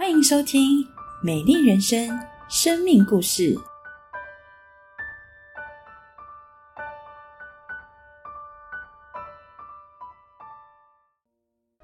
欢迎收听《美丽人生》生命故事。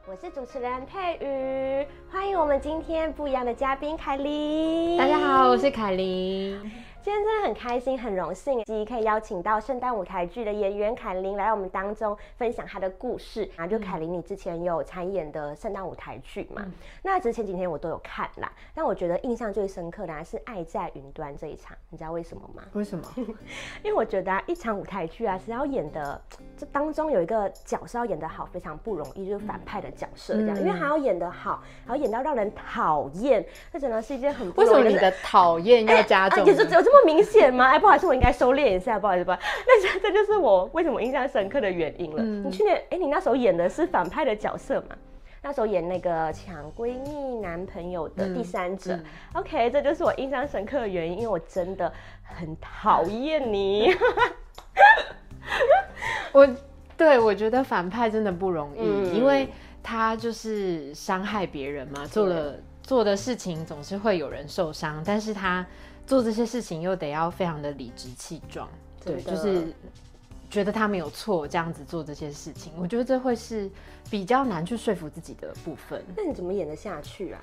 我是主持人佩瑜，欢迎我们今天不一样的嘉宾凯琳。大家好，我是凯琳。今天真的很开心，很荣幸，可以邀请到圣诞舞台剧的演员凯琳来到我们当中分享她的故事啊。就凯琳，你之前有参演的圣诞舞台剧嘛？那之前几天我都有看啦，但我觉得印象最深刻的还是《爱在云端》这一场，你知道为什么吗？为什么？因为我觉得啊，一场舞台剧啊是要演的，这当中有一个角色要演得好，非常不容易，就是反派的角色这样，因为还要演得好，还要演到让人讨厌，这真的是一件很为什么你的讨厌要加重？也是只有这么。明显吗？哎，不好意思，我应该收敛一下，不好意思，不好意思。那这这就是我为什么印象深刻的原因了。你去年，哎，你那时候演的是反派的角色嘛？那时候演那个抢闺蜜男朋友的第三者。OK，这就是我印象深刻的原因，因为我真的很讨厌你。我对我觉得反派真的不容易，因为他就是伤害别人嘛，做了做的事情总是会有人受伤，但是他。做这些事情又得要非常的理直气壮，对，就是觉得他没有错，这样子做这些事情，我觉得这会是比较难去说服自己的部分。那你怎么演得下去啊？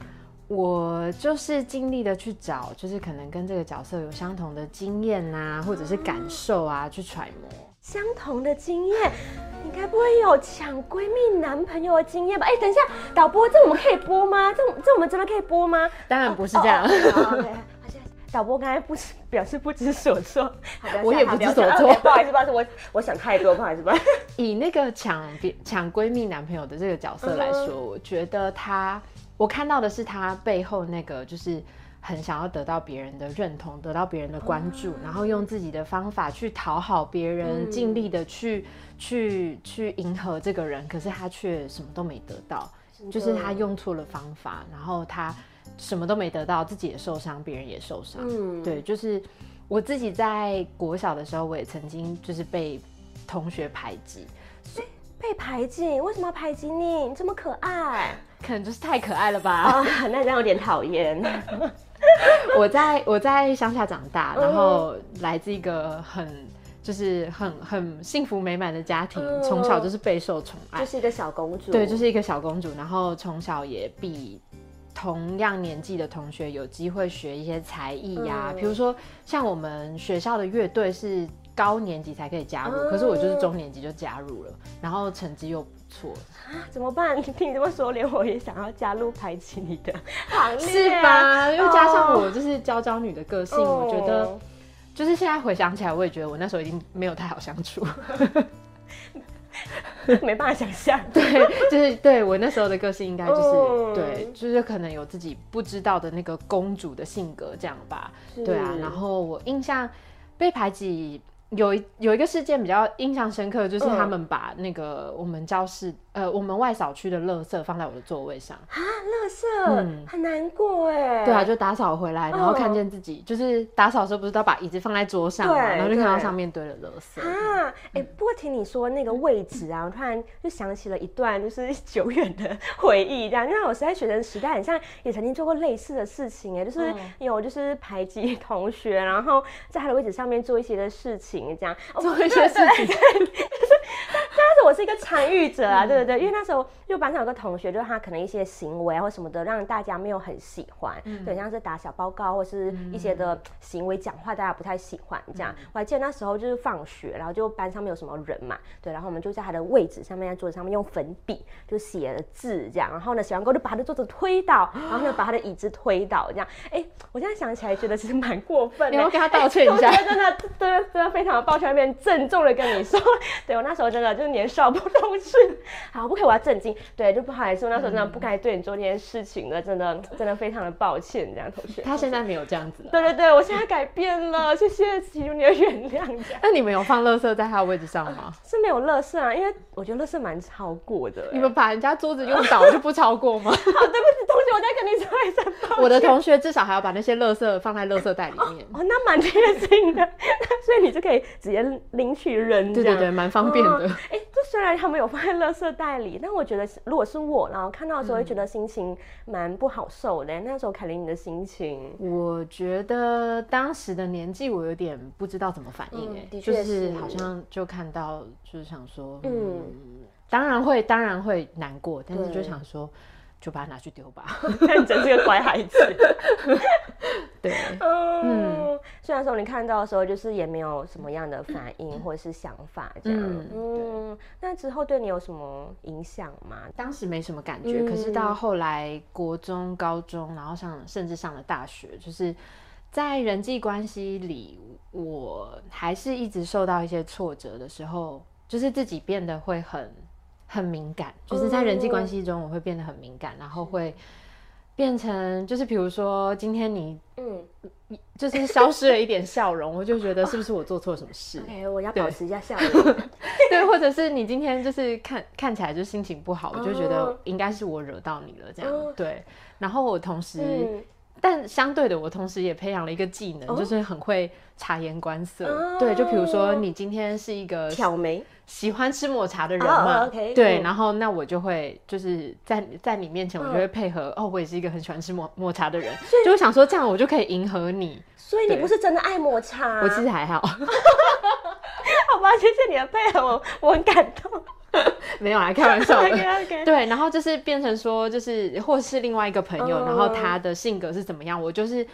我就是尽力的去找，就是可能跟这个角色有相同的经验啊，或者是感受啊，去揣摩相同的经验。你该不会有抢闺蜜男朋友的经验吧？哎，等一下，导播，这我们可以播吗？这这我们真的可以播吗？当然不是这样。导播刚才不表示不知所措，我也不知所措，不好意思，不好意思，我我想太多，不好意思，不好意思。以那个抢别抢闺蜜男朋友的这个角色来说，我觉得他，我看到的是他背后那个就是很想要得到别人的认同，得到别人的关注，然后用自己的方法去讨好别人，尽力的去去去迎合这个人，可是他却什么都没得到，就是他用错了方法，然后他。什么都没得到，自己也受伤，别人也受伤。嗯，对，就是我自己在国小的时候，我也曾经就是被同学排挤。被被排挤？为什么要排挤你？你这么可爱，可能就是太可爱了吧？那这样有点讨厌。我在我在乡下长大，然后来自一个很就是很很幸福美满的家庭，从小就是备受宠爱，就是一个小公主。对，就是一个小公主，然后从小也比。同样年纪的同学有机会学一些才艺呀，比如说像我们学校的乐队是高年级才可以加入，可是我就是中年级就加入了，然后成绩又不错啊，怎么办？听 你这么说，连我也想要加入排挤你的行列，是吧？又加上我就是娇娇女的个性，我觉得就是现在回想起来，我也觉得我那时候已经没有太好相处。没办法想象，对，就是对我那时候的个性，应该就是对，就是可能有自己不知道的那个公主的性格这样吧，对啊。然后我印象被排挤。有一有一个事件比较印象深刻，就是他们把那个我们教室呃我们外扫区的垃圾放在我的座位上啊，垃圾，很难过哎。对啊，就打扫回来，然后看见自己就是打扫的时候不是都把椅子放在桌上嘛，然后就看到上面堆了垃圾啊。哎，不过听你说那个位置啊，我突然就想起了一段就是 久远的回忆，这样，因为我是在学生时代，很像也曾经做过类似的事情哎，就是有就是排挤同学，然后在他的位置上面做一些的事情。这样做一些事情，就是我是一个参与者啊，对不对，因为那时候就班上有个同学，就是他可能一些行为或什么的，让大家没有很喜欢，对，像是打小报告或是一些的行为讲话，大家不太喜欢这样。我还记得那时候就是放学，然后就班上面有什么人嘛，对，然后我们就在他的位置上面，在桌子上面用粉笔就写了字这样，然后呢写完过后就把他的桌子推倒，然后呢把他的椅子推倒这样。哎，我现在想起来觉得其实蛮过分的，你要跟他 道歉一下，真的真的真的非常。抱歉，那边郑重的跟你说，对我那时候真的就是年少不懂事，好不可以，我要震惊，对，就不好意思，我那时候真的不该对你做这件事情 的，真的真的非常的抱歉，这样同学。他现在没有这样子。对对对，我现在改变了，谢谢请求你的原谅。那你们有放垃圾在他的位置上吗？是没有垃圾啊，因为我觉得垃圾蛮超过的。你们把人家桌子用倒就不超过吗？好，对不起，同学，我再跟你说一声。我的同学至少还要把那些垃圾放在垃圾袋里面。哦，那蛮贴心的，所以你就可以直接领取人，对对对，蛮方便的。哎，这虽然他们有放在垃圾袋里，但我觉得如果是我，然后看到的时候会觉得心情蛮不好受的。那时候凯琳你的心情，我觉得当时的年纪我有点不知道怎么反应，哎，就是好像就看到就是想说，嗯，当然会当然会难过，但是就想说。就把它拿去丢吧，你真是个乖孩子。对，嗯，虽然说你看到的时候，就是也没有什么样的反应 或者是想法这样。嗯，那之后对你有什么影响吗？当时没什么感觉，可是到后来国中、高中，然后上甚至上了大学，就是在人际关系里，我还是一直受到一些挫折的时候，就是自己变得会很。很敏感，就是在人际关系中，我会变得很敏感，然后会变成，就是比如说今天你，嗯，就是消失了一点笑容，我就觉得是不是我做错什么事？哎，我要保持一下笑容。对，或者是你今天就是看看起来就心情不好，我就觉得应该是我惹到你了，这样对。然后我同时。但相对的，我同时也培养了一个技能，就是很会察言观色。对，就比如说你今天是一个挑眉喜欢吃抹茶的人嘛，对，然后那我就会就是在在你面前，我就会配合。哦，我也是一个很喜欢吃抹抹茶的人，就想说这样我就可以迎合你。所以你不是真的爱抹茶？我其实还好。好吧，谢谢你的配合，我我很感动。没有啊开玩笑的，对，然后就是变成说，就是或是另外一个朋友，然后他的性格是怎么样，我就是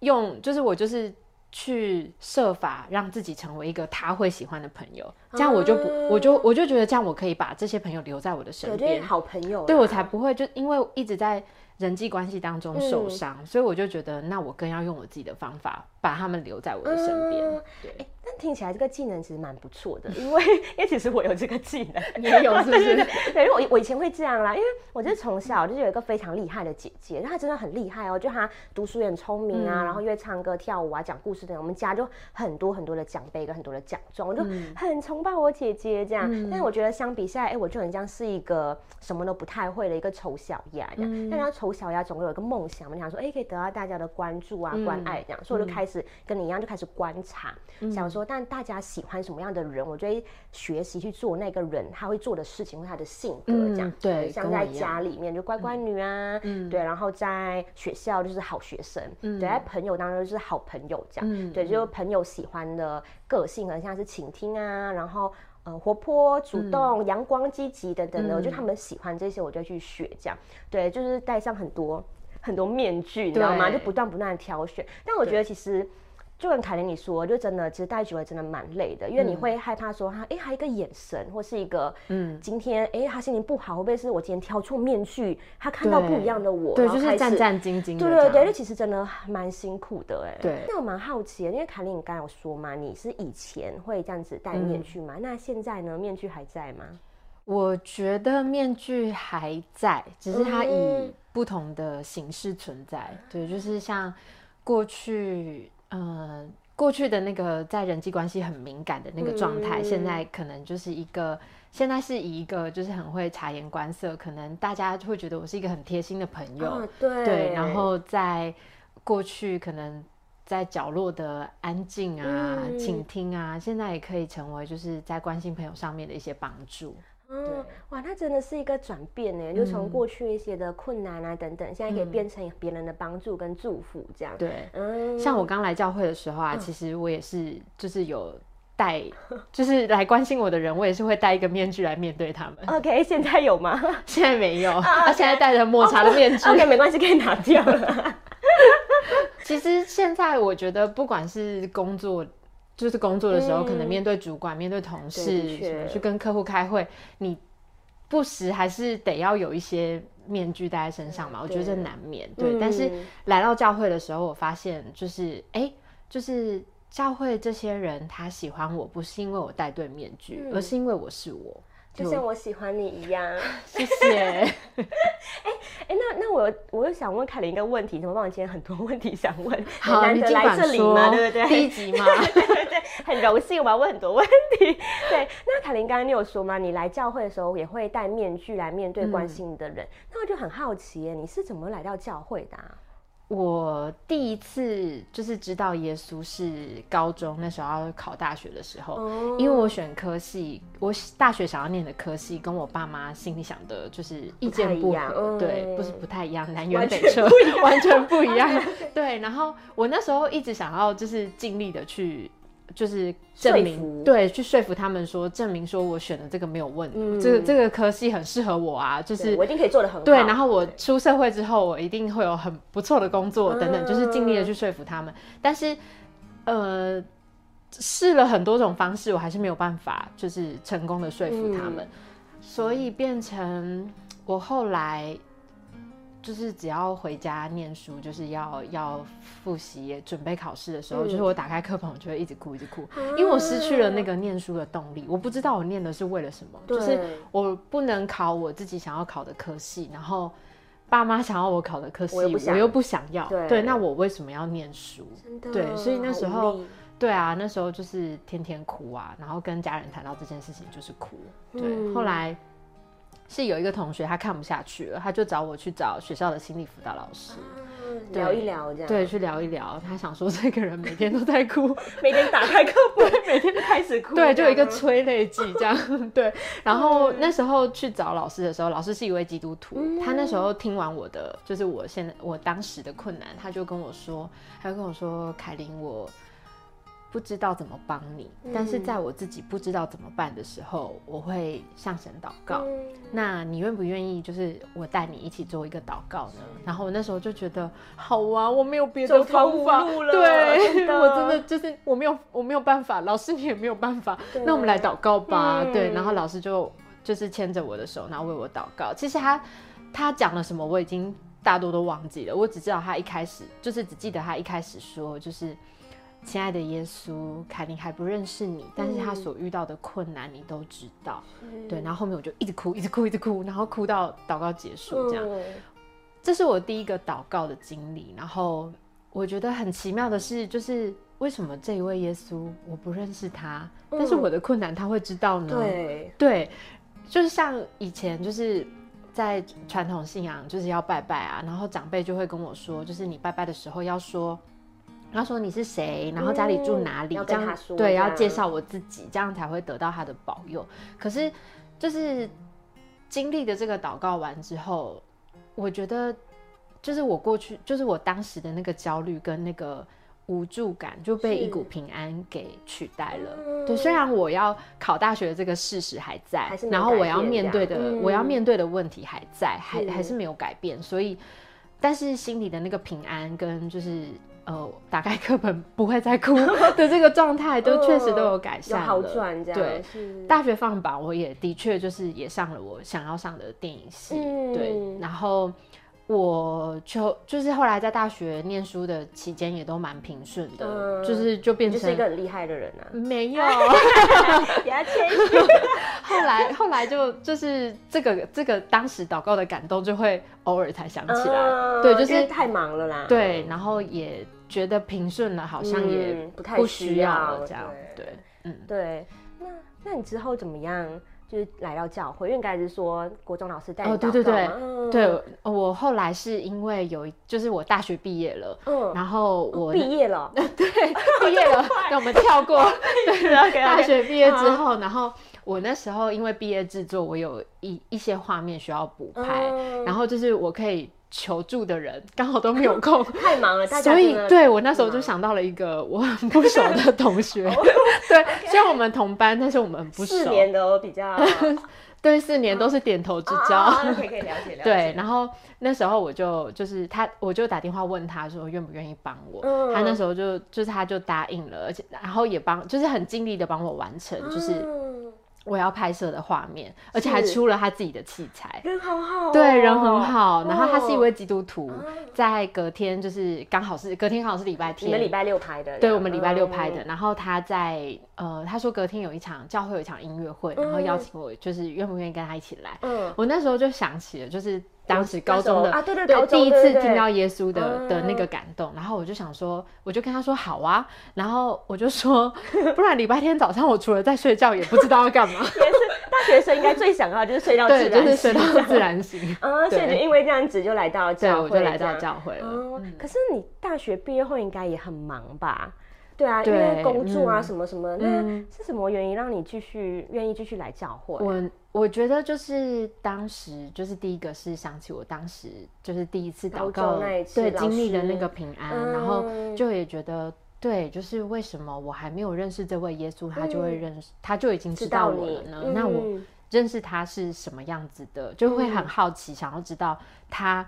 用，就是我就是去设法让自己成为一个他会喜欢的朋友，这样我就不，我就我就觉得这样我可以把这些朋友留在我的身边，好朋友，对我才不会就因为一直在。人际关系当中受伤，所以我就觉得，那我更要用我自己的方法把他们留在我的身边。对，但听起来这个技能其实蛮不错的，因为因为其实我有这个技能，你也有是不是？对，因为我我以前会这样啦，因为我就是从小就是有一个非常厉害的姐姐，她真的很厉害哦，就她读书也很聪明啊，然后又会唱歌跳舞啊、讲故事等，我们家就很多很多的奖杯跟很多的奖状，我就很崇拜我姐姐这样。但是我觉得相比下来，哎，我就很像是一个什么都不太会的一个丑小鸭这样。但她丑小鸭总有一个梦想嘛，想说哎，可以得到大家的关注啊、关爱这样，所以我就开始跟你一样，就开始观察，想说，但大家喜欢什么样的人，我就会学习去做那个人他会做的事情或他的性格这样。对，像在家里面就乖乖女啊，对，然后在学校就是好学生，对，在朋友当中就是好朋友这样。对，就朋友喜欢的个性，可能像是倾听啊，然后。呃，活泼、主动、阳光、积极等等的，我觉得他们喜欢这些，我就去学这样。对，就是戴上很多很多面具，你知道吗？就不断不断的挑选。但我觉得其实。就跟凯琳你说，就真的，其实带久了真的蛮累的，因为你会害怕说他，哎，还一个眼神，或是一个，嗯，今天，哎，他心情不好，会不会是我今天挑错面具，他看到不一样的我，对，就是战战兢兢，对对对，这其实真的蛮辛苦的，哎，对。那我蛮好奇的，因为凯琳你刚刚有说嘛，你是以前会这样子戴面具嘛？那现在呢，面具还在吗？我觉得面具还在，只是它以不同的形式存在。对，就是像过去。呃，过去的那个在人际关系很敏感的那个状态，现在可能就是一个，现在是以一个就是很会察言观色，可能大家会觉得我是一个很贴心的朋友，对，然后在过去可能在角落的安静啊、倾听啊，现在也可以成为就是在关心朋友上面的一些帮助。嗯，哇，那真的是一个转变呢，就从过去一些的困难啊等等，现在可以变成别人的帮助跟祝福这样。对，嗯，像我刚来教会的时候啊，其实我也是，就是有带，就是来关心我的人，我也是会戴一个面具来面对他们。OK，现在有吗？现在没有，他现在戴着抹茶的面具。OK，没关系，可以拿掉了。其实现在我觉得，不管是工作。就是工作的时候，可能面对主管、面对同事，去跟客户开会，你不时还是得要有一些面具戴在身上嘛。我觉得这难免。对，但是来到教会的时候，我发现就是，哎，就是教会这些人，他喜欢我不是因为我戴对面具，而是因为我是我。就像我喜欢你一样，谢谢。哎哎，那那我我又想问凯琳一个问题，怎么办？今天很多问题想问，好，难得来这里嘛，对不对？第一集嘛，很荣幸，我要问很多问题。对，那凯琳刚刚你有说吗？你来教会的时候也会戴面具来面对关心你的人，那我就很好奇，你是怎么来到教会的？我第一次就是知道耶稣是高中那时候要考大学的时候，哦因为我选科系，我大学想要念的科系跟我爸妈心里想的就是意见不合，嗯对，不是不太一样，南辕北辙，完全不一样。对，然后我那时候一直想要就是尽力的去。就是证明对，去说服他们说，证明说我选的这个没有问题，嗯这个这个科系很适合我啊，就是我一定可以做的很好。对，然后我出社会之后，我一定会有很不错的工作等等，就是尽力的去说服他们。但是，呃，试了很多种方式，我还是没有办法，就是成功的说服他们，所以变成我后来。就是只要回家念书，就是要要复习、准备考试的时候，嗯就是我打开课本，我就会一直哭，一直哭，因为我失去了那个念书的动力。我不知道我念的是为了什么，就是我不能考我自己想要考的科系，然后爸妈想要我考的科系，我又不想我又不想要。对对，那我为什么要念书？对所以那时候对啊，那时候就是天天哭啊，然后跟家人谈到这件事情就是哭。对，嗯后来是有一个同学他看不下去了，他就找我去找学校的心理辅导老师，聊一聊这样。对，，去聊一聊。他想说这个人每天都在哭，每天打开课本，每天开始哭。对，就有一个催泪剂这样。对，然后那时候去找老师的时候，老师是一位基督徒，他那时候听完我的，就是我现在我当时的困难，他就跟我说，他就跟我说，凯琳，我不知道怎么帮你，但是在我自己不知道怎么办的时候，我会向神祷告。嗯那你愿不愿意，就是我带你一起做一个祷告呢？然后我那时候就觉得，好啊，我没有别的方法，路了对真我真的就是我没有我没有办法，老师你也没有办法，那我们来祷告吧。嗯对，然后老师就就是牵着我的手，然后为我祷告。其实他他讲了什么，我已经大多都忘记了，我只知道他一开始就是只记得他一开始说就是。亲爱的耶稣，凯琳还不认识你，但是他嗯所遇到的困难你都知道。嗯对，然后后面我就一直哭，一直哭，一直哭，然后哭到祷告结束这样。嗯这是我第一个祷告的经历。然后我觉得很奇妙的是，就是为什么这一位耶稣我不认识他，但是我的困难他会知道呢？对，对，就是像以前就是。在传统信仰就是要拜拜啊，然后长辈就会跟我说，就是你拜拜的时候要说，要说你是谁，然后家里住哪里，嗯这样说对，要介绍我自己，这样才会得到他的保佑。可是就是经历的这个祷告完之后，我觉得就是我过去，就是我当时的那个焦虑跟那个无助感就被一股平安给取代了。嗯对，虽然我要考大学的这个事实还在，然后我要面对的，我要嗯面对的问题还在，还是还是没有改变，所以，但是心里的那个平安跟就是。呃，打开课本不会再哭的这个状态，都确实都有改善了，有好转这样。对，大学放榜，我也的确就是也上了我想要上的电影系，嗯对，然后我就就是后来在大学念书的期间也都蛮平顺的，嗯就是就变成就是一个很厉害的人啊，没有，给他谦虚。后来后来就就是这个这个当时祷告的感动就会偶尔才想起来，嗯对，就是太忙了啦。对，然后也觉得平顺了，好像也嗯不太不需需要要了，这样对对，嗯。对，那那你之后怎么样？就是来到教会，因为你刚才是说国中老师带你哦，对对对嗯。对，我后来是因为有一，就是我大学毕业了，嗯，然后我毕业了，对 毕业了，那我们跳过 对 OK，大学毕业之后，然后我那时候因为毕业制作，我有一一些画面需要补拍，嗯。然后就是我可以求助的人刚好都没有空。太忙了，大家所以，对我那时候就想到了一个我很不熟的同学，对，虽然我们同班，但是我们很不熟，四年的比较 对，四年都是点头之交。啊可以可以了解了解。对，然后那时候我就就是他，我就打电话问他说愿不愿意帮我。嗯他那时候就就是他就答应了，而且然后也帮，就是很尽力的帮我完成，就是嗯我要拍摄的画面，而且还出了他自己的器材。人好好哦，对，人很好。然后他是一位哦基督徒，啊。在隔天就是刚好是隔天刚好是礼拜天，你们礼拜六拍的，对，我们礼拜六拍嗯的。然后他在呃，他说隔天有一场教会有一场音乐会，然后邀请我，就是愿不愿意跟他一起来。嗯，我那时候就想起了，就是当时高中的啊对对对第一次听到耶稣的嗯的那个感动，然后我就想说，我就跟他说好啊，然后我就说，不然礼拜天早上我除了在睡觉，也不知道要干嘛。也是大学生应该最想要就是睡到自对，然就是睡到自然醒。啊，所以就因为这样子就来到对，教会，我就来到教会了。可是你大学毕业后应该也很忙吧？对啊，因对为工作啊嗯什么什么，那嗯是什么原因让你继续愿意继续来教会？我我觉得就是当时就是第一个是想起我当时就是第一次祷高告那一次经历的那个平安，然后嗯就也觉得对，就是为什么我还没有认识这位耶稣，他就会嗯认识，他就已经知知道我了呢？那我嗯认识他是什么样子的，就会很嗯好奇，想要知道他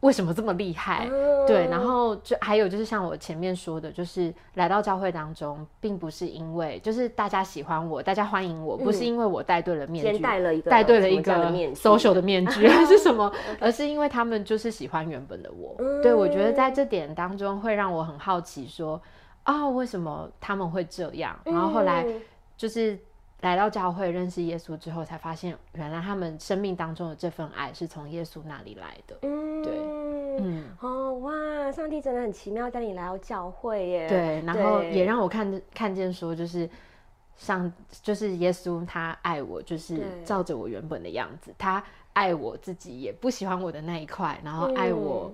为什么这么厉害。嗯对，然后就还有就是像我前面说的，就是来到教会当中，并不是因为就是大家喜欢我，大家欢迎我，不是因为我戴对了面具，戴了一个戴对了一个 social 的面具还 是什么，而是因为他们就是喜欢原本的我。对我觉得在这点当中会让我很好奇说，啊、为什么他们会这样？然后后来嗯就是来到教会认识耶稣之后，才发现原来他们生命当中的这份爱是从耶稣那里来的。嗯对嗯，哦哇，上帝真的很奇妙，带你来到教会耶。对，然后也让我看看见说，就是上就是耶稣他爱我，就是照着我原本的样子，他爱我自己也不喜欢我的那一块，然后爱我、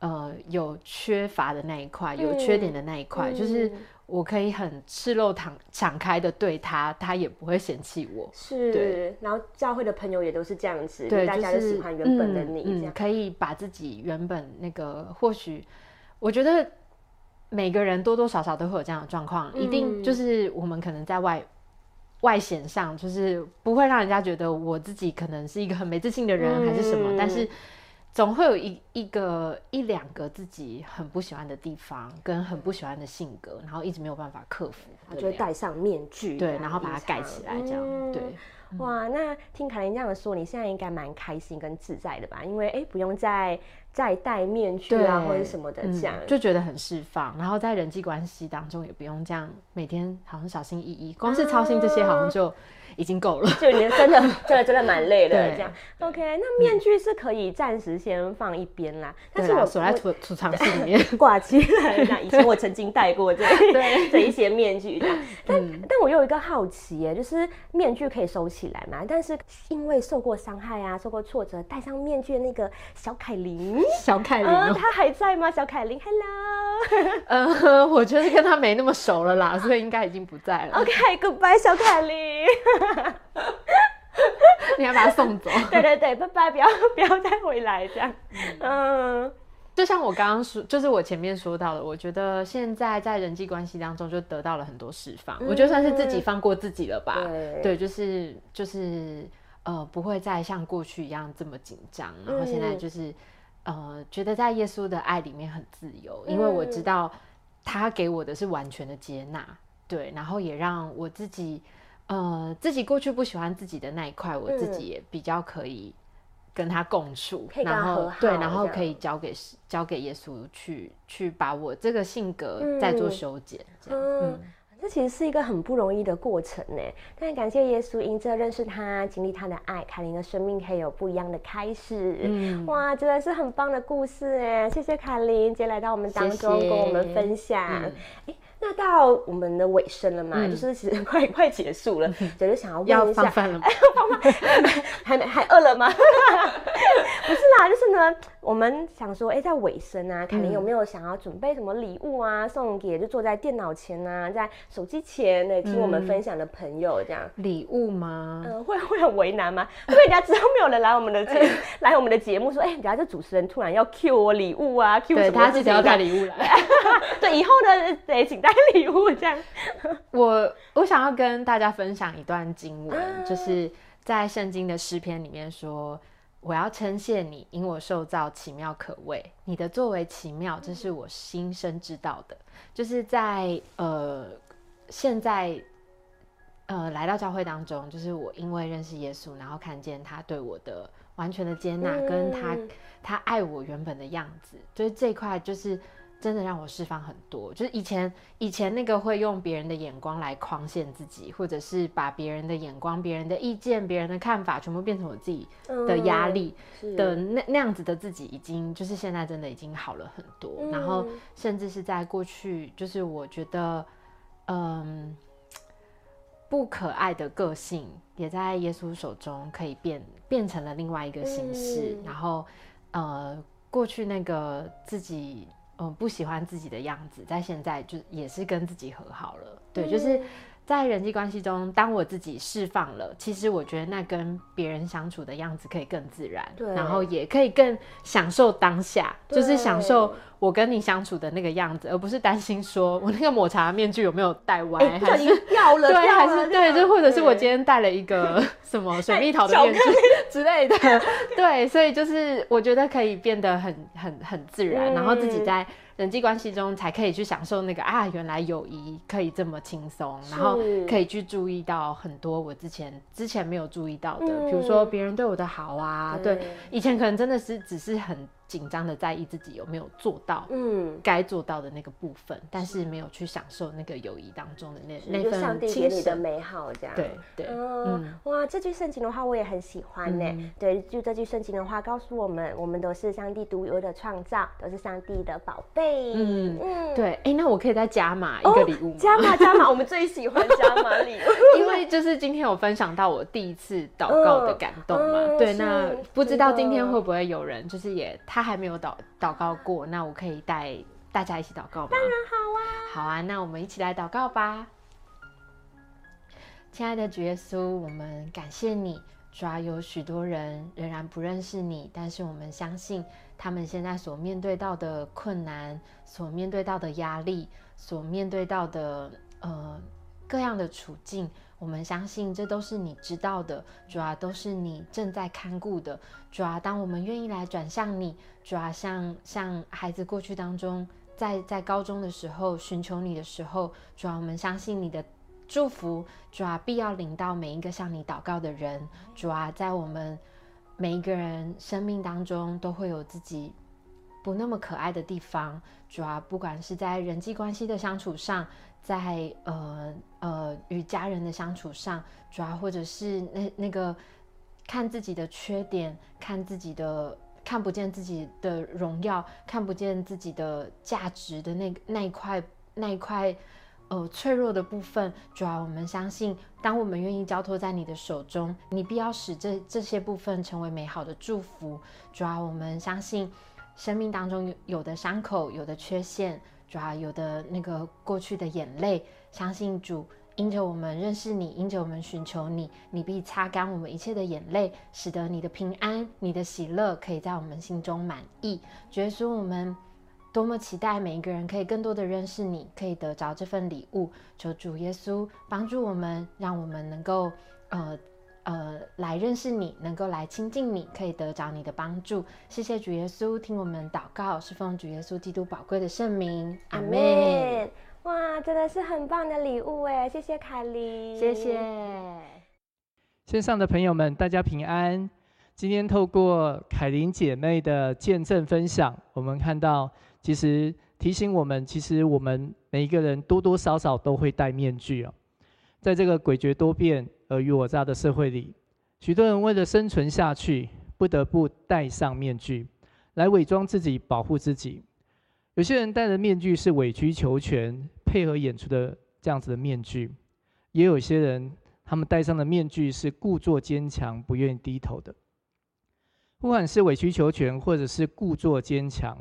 呃有缺乏的那一块，有缺点的那一块，就是嗯我可以很赤裸敞敞开的对他，他也不会嫌弃我。是，然后教会的朋友也都是这样子，对，大家就就是喜欢原本的你，这嗯嗯。可以把自己原本那个，或许我觉得每个人多多少少都会有这样的状况，一定嗯就是我们可能在外外显上，就是不会让人家觉得我自己可能是一个很没自信的人，还是什么，但嗯是。总会有一一个一两个自己很不喜欢的地方，跟很不喜欢的性格，然后一直没有办法克服他就会戴上面具，对，然后把它盖起来，这样、嗯对。哇，那听凯琳这样说，你现在应该蛮开心跟自在的吧？因为哎，不用再再戴面具啊，或者什么的这样。嗯就觉得很释放，然后在人际关系当中也不用这样每天好像小心翼翼，光是操心这些好像就已经够了。就你真的 真的真的蛮累的对这样。OK，那面具是可以暂时先放一边啦，但，是我锁在储储藏室里面。挂起来。那以前我曾经戴过这对 这一些面具这样，但、嗯但我有一个好奇耶，就是面具可以收起来嘛，但是因为受过伤害啊，受过挫折，戴上面具的那个小凯琳，小凯琳呃，哦，她还在吗？小凯琳，Hello。呃，我觉得跟他没那么熟了啦，所以应该已经不在了。OK，Goodbye，、小凯琳。你要把他送走。对对对，拜拜，不要 不要再回来这样。嗯，就像我刚刚说，就是我前面说到的，我觉得现在在人际关系当中就得到了很多释放，我觉得算是自己放过自己了吧。对。对，就是就是呃，不会再像过去一样这么紧张，然后现在嗯就是、呃，觉得在耶稣的爱里面很自由，因为我知道他给我的是完全的接纳，对，然后也让我自己呃自己过去不喜欢自己的那一块，我自己也比较可以。跟他共处，然后对，然后可以交给交给耶稣去去把我这个性格再做嗯修剪，这样。嗯嗯，这其实是一个很不容易的过程呢。但感谢耶稣，因着认识他，经历他的爱，凯琳的生命可以有不一样的开始。嗯哇，真的是很棒的故事哎！谢谢凯琳，今天来到我们当中跟我们分享。那到我们的尾声了嘛，嗯就是其实快快结束了，就是想要要问一下，放饭了吗？还没还饿了吗？不是啦，就是呢，我们想说，哎、在尾声啊，凯琳嗯有没有想要准备什么礼物啊，送给就坐在电脑前啊，在手机前的听我们嗯分享的朋友这样？礼物吗？嗯、会会很为难吗？因为人家知道没有人来我们的节来我们的节目说，哎、人家这主持人突然要 Q 我礼物啊，Q 对什么他记得要带礼物来。对，以后呢，得请带礼物这样。我我想要跟大家分享一段经文，啊就是在圣经的诗篇里面说：“我要称谢你，因我受造奇妙可畏，你的作为奇妙，这是我心生知道的。”就是在呃现在呃来到教会当中，就是我因为认识耶稣，然后看见他对我的完全的接纳，跟他嗯他爱我原本的样子，就是这一块就是真的让我释放很多。就是以前以前那个会用别人的眼光来框限自己，或者是把别人的眼光、别人的意见、别人的看法全部变成我自己的压力嗯的那那样子的自己，已经就是现在真的已经好了很多。然后嗯甚至是在过去，就是我觉得，嗯。不可爱的个性，也在耶稣手中可以变变成了另外一个形式。然后，呃，过去那个自己嗯不喜欢自己的样子，在现在就也是跟自己和好了。对，就是。在人际关系中，当我自己释放了，其实我觉得那跟别人相处的样子可以更自然，然后也可以更享受当下，就是享受我跟你相处的那个样子，而不是担心说我那个抹茶面具有没有戴歪，还是掉了，对，还是对，就或者是我今天戴了一个 什么水蜜桃的面具 之类的，对，所以就是我觉得可以变得很很很自然，然后自己在。人际关系中才可以去享受那个啊，原来友谊可以这么轻松，然后可以去注意到很多我之前之前没有注意到的，比如说别人对我的好啊，对，以前可能真的是只是很。紧张的在意自己有没有做到，嗯，该做到的那个部分，但是没有去享受那个友谊当中的那那份给你的美好，这样，对对，嗯，哇，这句圣经的话我也很喜欢呢。对，就这句圣经的话告诉我们，我们都是上帝独有的创造，都是上帝的宝贝。嗯嗯，对，哎，那我可以再加码一个礼物吗？加码加码，我们最喜欢加码礼物，因为就是今天有分享到我第一次祷告的感动嘛。对，那不知道今天会不会有人就是也他。他还没有祷祷告过，那我可以带大家一起祷告吗？当然好啊！好啊，那我们一起来祷告吧。亲爱的主耶稣，我们感谢你。主要有许多人仍然不认识你，但是我们相信他们现在所面对到的困难、所面对到的压力、所面对到的呃各样的处境。我们相信这都是你知道的，主要都是你正在看顾的。主要当我们愿意来转向你，主要像像孩子过去当中，在在高中的时候寻求你的时候，主要我们相信你的祝福，主要必要领到每一个向你祷告的人。主要在我们每一个人生命当中都会有自己不那么可爱的地方。主要不管是在人际关系的相处上。在呃呃与家人的相处上，主要或者是那那个看自己的缺点，看自己的看不见自己的荣耀，看不见自己的价值的那那一块那一块呃脆弱的部分，主要我们相信，当我们愿意交托在你的手中，你必要使这这些部分成为美好的祝福。主要我们相信，生命当中有有的伤口，有的缺陷。主要有的那个过去的眼泪，相信主因着我们认识你，因着我们寻求你，你必擦干我们一切的眼泪，使得你的平安、你的喜乐可以在我们心中满意。主耶稣我们多么期待每一个人可以更多的认识你，可以得着这份礼物。求主耶稣帮助我们，让我们能够呃。呃，来认识你，能够来亲近你，可以得着你的帮助。谢谢主耶稣，听我们祷告，是奉主耶稣基督宝贵的圣名，阿门。哇，真的是很棒的礼物哎！谢谢凯琳，谢谢线上的朋友们，大家平安。今天透过凯琳姐妹的见证分享，我们看到，其实提醒我们，其实我们每一个人多多少少都会戴面具哦，在这个诡谲多变。尔虞我诈的社会里，许多人为了生存下去，不得不戴上面具，来伪装自己，保护自己。有些人戴的面具是委曲求全，配合演出的这样子的面具；也有些人，他们戴上的面具是故作坚强，不愿意低头的。不管是委曲求全，或者是故作坚强，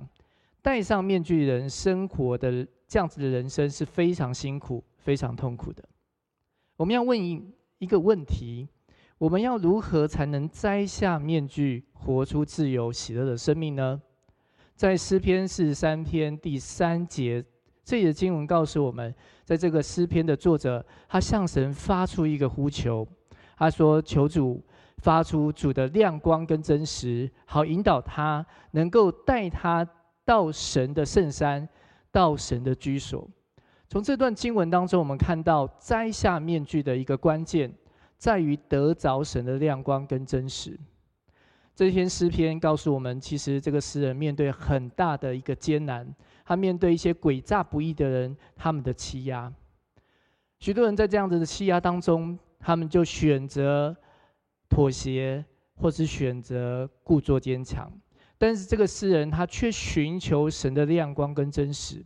戴上面具人生活的这样子的人生是非常辛苦、非常痛苦的。我们要问一。个问题：我们要如何才能摘下面具，活出自由喜乐的生命呢？在诗篇四十三篇第三节，这里的经文告诉我们，在这个诗篇的作者，他向神发出一个呼求，他说：“求主发出主的亮光跟真实，好引导他，能够带他到神的圣山，到神的居所。”从这段经文当中，我们看到摘下面具的一个关键，在于得着神的亮光跟真实。这篇诗篇告诉我们，其实这个诗人面对很大的一个艰难，他面对一些诡诈不义的人，他们的欺压。许多人在这样子的欺压当中，他们就选择妥协，或是选择故作坚强。但是这个诗人他却寻求神的亮光跟真实。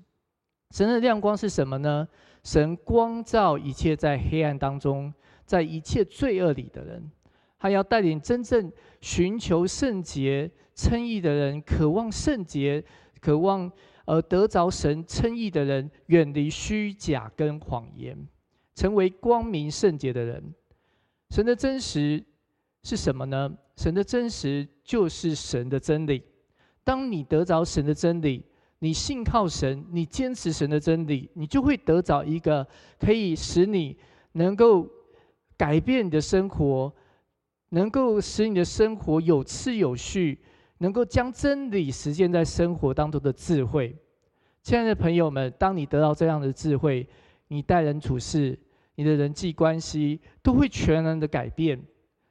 神的亮光是什么呢？神光照一切在黑暗当中，在一切罪恶里的人，他要带领真正寻求圣洁、称义的人，渴望圣洁、渴望呃得着神称义的人，远离虚假跟谎言，成为光明圣洁的人。神的真实是什么呢？神的真实就是神的真理。当你得着神的真理，你信靠神，你坚持神的真理，你就会得着一个可以使你能够改变你的生活，能够使你的生活有次有序，能够将真理实践在生活当中的智慧。亲爱的朋友们，当你得到这样的智慧，你待人处事，你的人际关系都会全然的改变。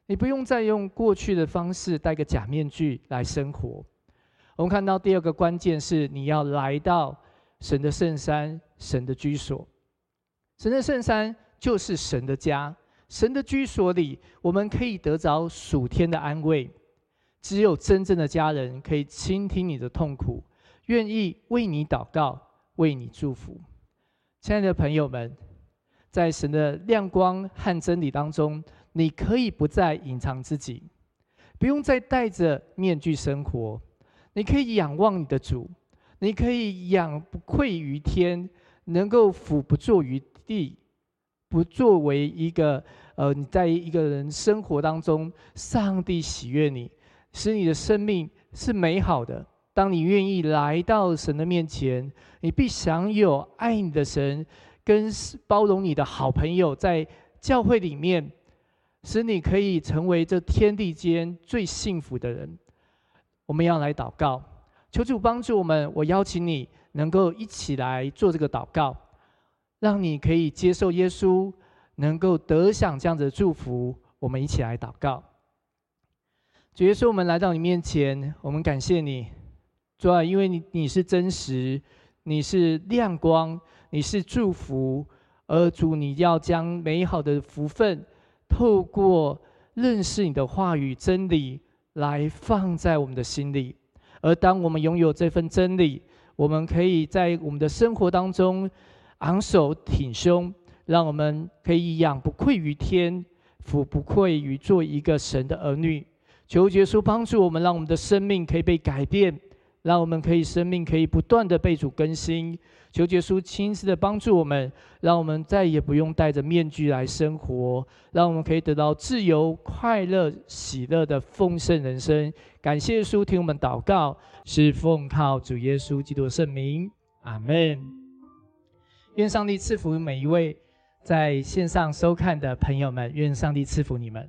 你不用再用过去的方式戴个假面具来生活。我们看到第二个关键是，你要来到神的圣山、神的居所。神的圣山就是神的家，神的居所里，我们可以得着属天的安慰。只有真正的家人可以倾听你的痛苦，愿意为你祷告、为你祝福。亲爱的朋友们，在神的亮光和真理当中，你可以不再隐藏自己，不用再戴着面具生活。你可以仰望你的主，你可以仰不愧于天，能够俯不作于地，不作为一个呃，你在一个人生活当中，上帝喜悦你，使你的生命是美好的。当你愿意来到神的面前，你必享有爱你的神跟包容你的好朋友，在教会里面，使你可以成为这天地间最幸福的人。我们要来祷告，求主帮助我们。我邀请你能够一起来做这个祷告，让你可以接受耶稣，能够得享这样子的祝福。我们一起来祷告。主耶稣，我们来到你面前，我们感谢你，主啊，因为你你是真实，你是亮光，你是祝福，而主你要将美好的福分透过认识你的话语真理。来放在我们的心里，而当我们拥有这份真理，我们可以在我们的生活当中昂首挺胸，让我们可以仰不愧于天，俯不愧于做一个神的儿女。求耶稣帮助我们，让我们的生命可以被改变，让我们可以生命可以不断的被主更新。求耶稣亲自的帮助我们，让我们再也不用戴着面具来生活，让我们可以得到自由、快乐、喜乐的丰盛人生。感谢耶稣，听我们祷告，是奉靠主耶稣基督的圣名，阿门。愿上帝赐福每一位在线上收看的朋友们，愿上帝赐福你们。